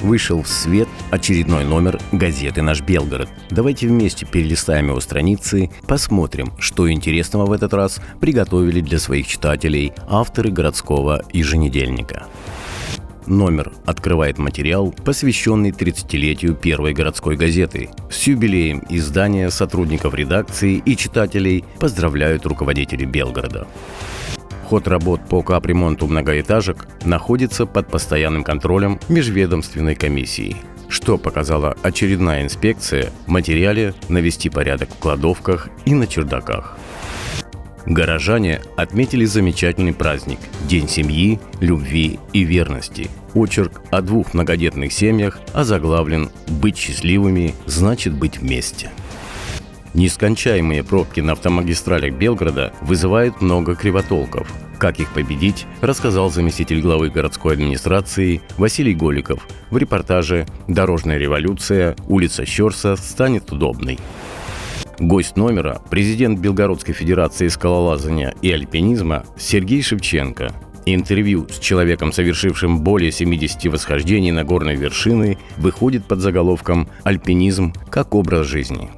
вышел в свет очередной номер газеты «Наш Белгород». Давайте вместе перелистаем его страницы, посмотрим, что интересного в этот раз приготовили для своих читателей авторы городского еженедельника. Номер открывает материал, посвященный 30-летию первой городской газеты. С юбилеем издания сотрудников редакции и читателей поздравляют руководители Белгорода. Ход работ по капремонту многоэтажек находится под постоянным контролем межведомственной комиссии. Что показала очередная инспекция в материале «Навести порядок в кладовках и на чердаках». Горожане отметили замечательный праздник – День семьи, любви и верности. Очерк о двух многодетных семьях озаглавлен «Быть счастливыми значит быть вместе». Нескончаемые пробки на автомагистралях Белгорода вызывают много кривотолков. Как их победить, рассказал заместитель главы городской администрации Василий Голиков в репортаже «Дорожная революция. Улица Щерса станет удобной». Гость номера – президент Белгородской Федерации скалолазания и альпинизма Сергей Шевченко. Интервью с человеком, совершившим более 70 восхождений на горной вершины, выходит под заголовком «Альпинизм как образ жизни».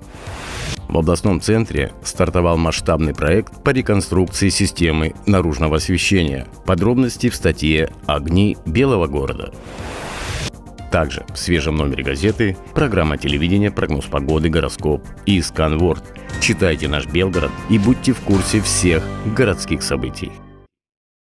В областном центре стартовал масштабный проект по реконструкции системы наружного освещения. Подробности в статье «Огни Белого города». Также в свежем номере газеты программа телевидения «Прогноз погоды», «Гороскоп» и «Сканворд». Читайте наш Белгород и будьте в курсе всех городских событий.